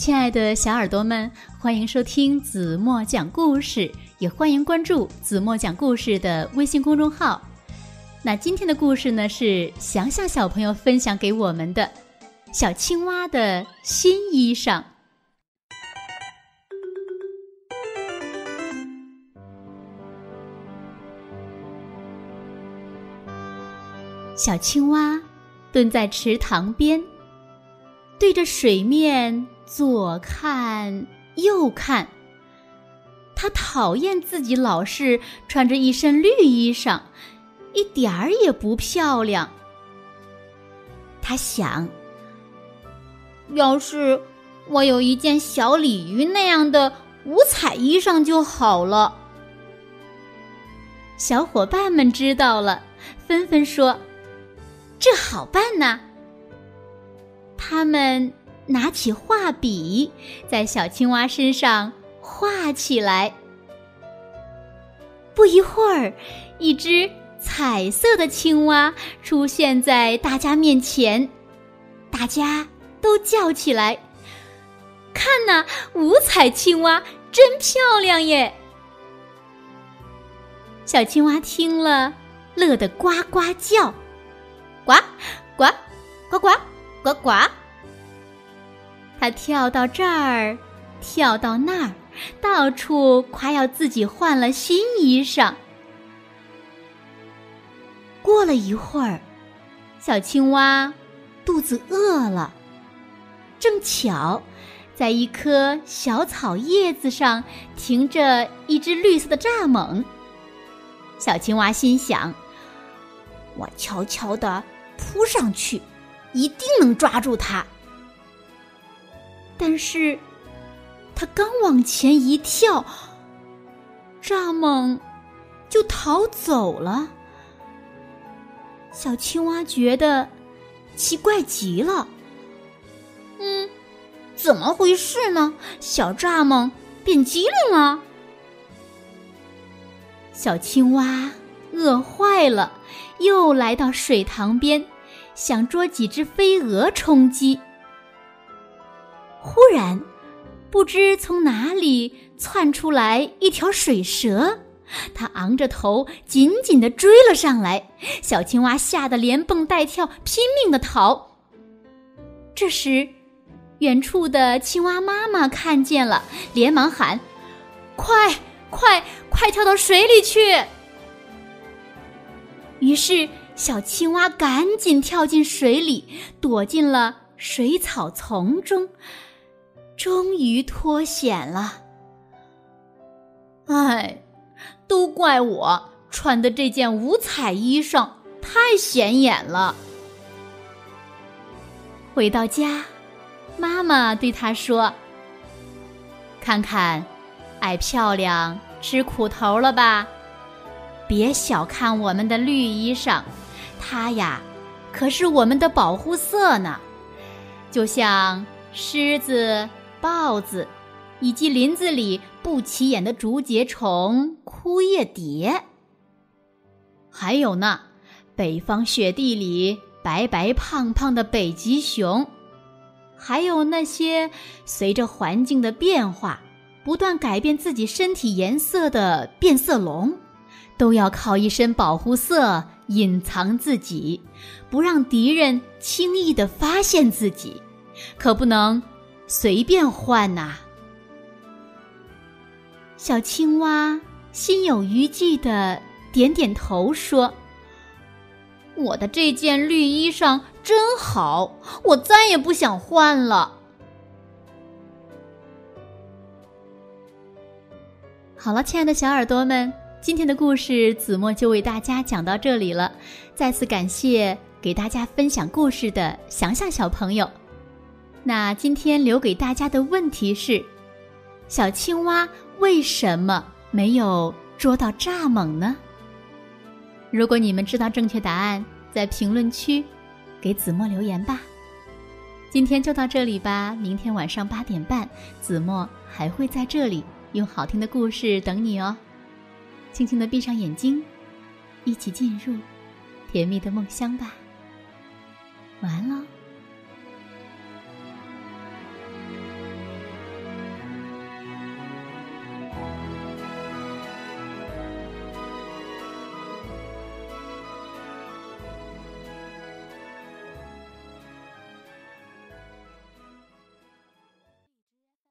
亲爱的小耳朵们，欢迎收听子墨讲故事，也欢迎关注子墨讲故事的微信公众号。那今天的故事呢，是翔翔小朋友分享给我们的《小青蛙的新衣裳》。小青蛙蹲在池塘边，对着水面。左看右看，他讨厌自己老是穿着一身绿衣裳，一点儿也不漂亮。他想，要是我有一件小鲤鱼那样的五彩衣裳就好了。小伙伴们知道了，纷纷说：“这好办呐！”他们。拿起画笔，在小青蛙身上画起来。不一会儿，一只彩色的青蛙出现在大家面前，大家都叫起来：“看呐，五彩青蛙真漂亮耶！”小青蛙听了，乐得呱呱叫：“呱呱呱呱呱呱！”他跳到这儿，跳到那儿，到处夸耀自己换了新衣裳。过了一会儿，小青蛙肚子饿了，正巧在一棵小草叶子上停着一只绿色的蚱蜢。小青蛙心想：“我悄悄地扑上去，一定能抓住它。”但是，他刚往前一跳，蚱蜢就逃走了。小青蛙觉得奇怪极了。嗯，怎么回事呢？小蚱蜢变机灵了。小青蛙饿坏了，又来到水塘边，想捉几只飞蛾充饥。忽然，不知从哪里窜出来一条水蛇，它昂着头，紧紧地追了上来。小青蛙吓得连蹦带跳，拼命地逃。这时，远处的青蛙妈妈看见了，连忙喊：“快快快跳到水里去！”于是，小青蛙赶紧跳进水里，躲进了水草丛中。终于脱险了！哎，都怪我穿的这件五彩衣裳太显眼了。回到家，妈妈对他说：“看看，爱漂亮吃苦头了吧？别小看我们的绿衣裳，它呀，可是我们的保护色呢。就像狮子。”豹子，以及林子里不起眼的竹节虫、枯叶蝶，还有呢，北方雪地里白白胖胖的北极熊，还有那些随着环境的变化不断改变自己身体颜色的变色龙，都要靠一身保护色隐藏自己，不让敌人轻易的发现自己，可不能。随便换呐！小青蛙心有余悸的点点头说：“我的这件绿衣裳真好，我再也不想换了。”好了，亲爱的小耳朵们，今天的故事子墨就为大家讲到这里了。再次感谢给大家分享故事的翔翔小朋友。那今天留给大家的问题是：小青蛙为什么没有捉到蚱蜢呢？如果你们知道正确答案，在评论区给子墨留言吧。今天就到这里吧，明天晚上八点半，子墨还会在这里用好听的故事等你哦。轻轻的闭上眼睛，一起进入甜蜜的梦乡吧。晚安喽。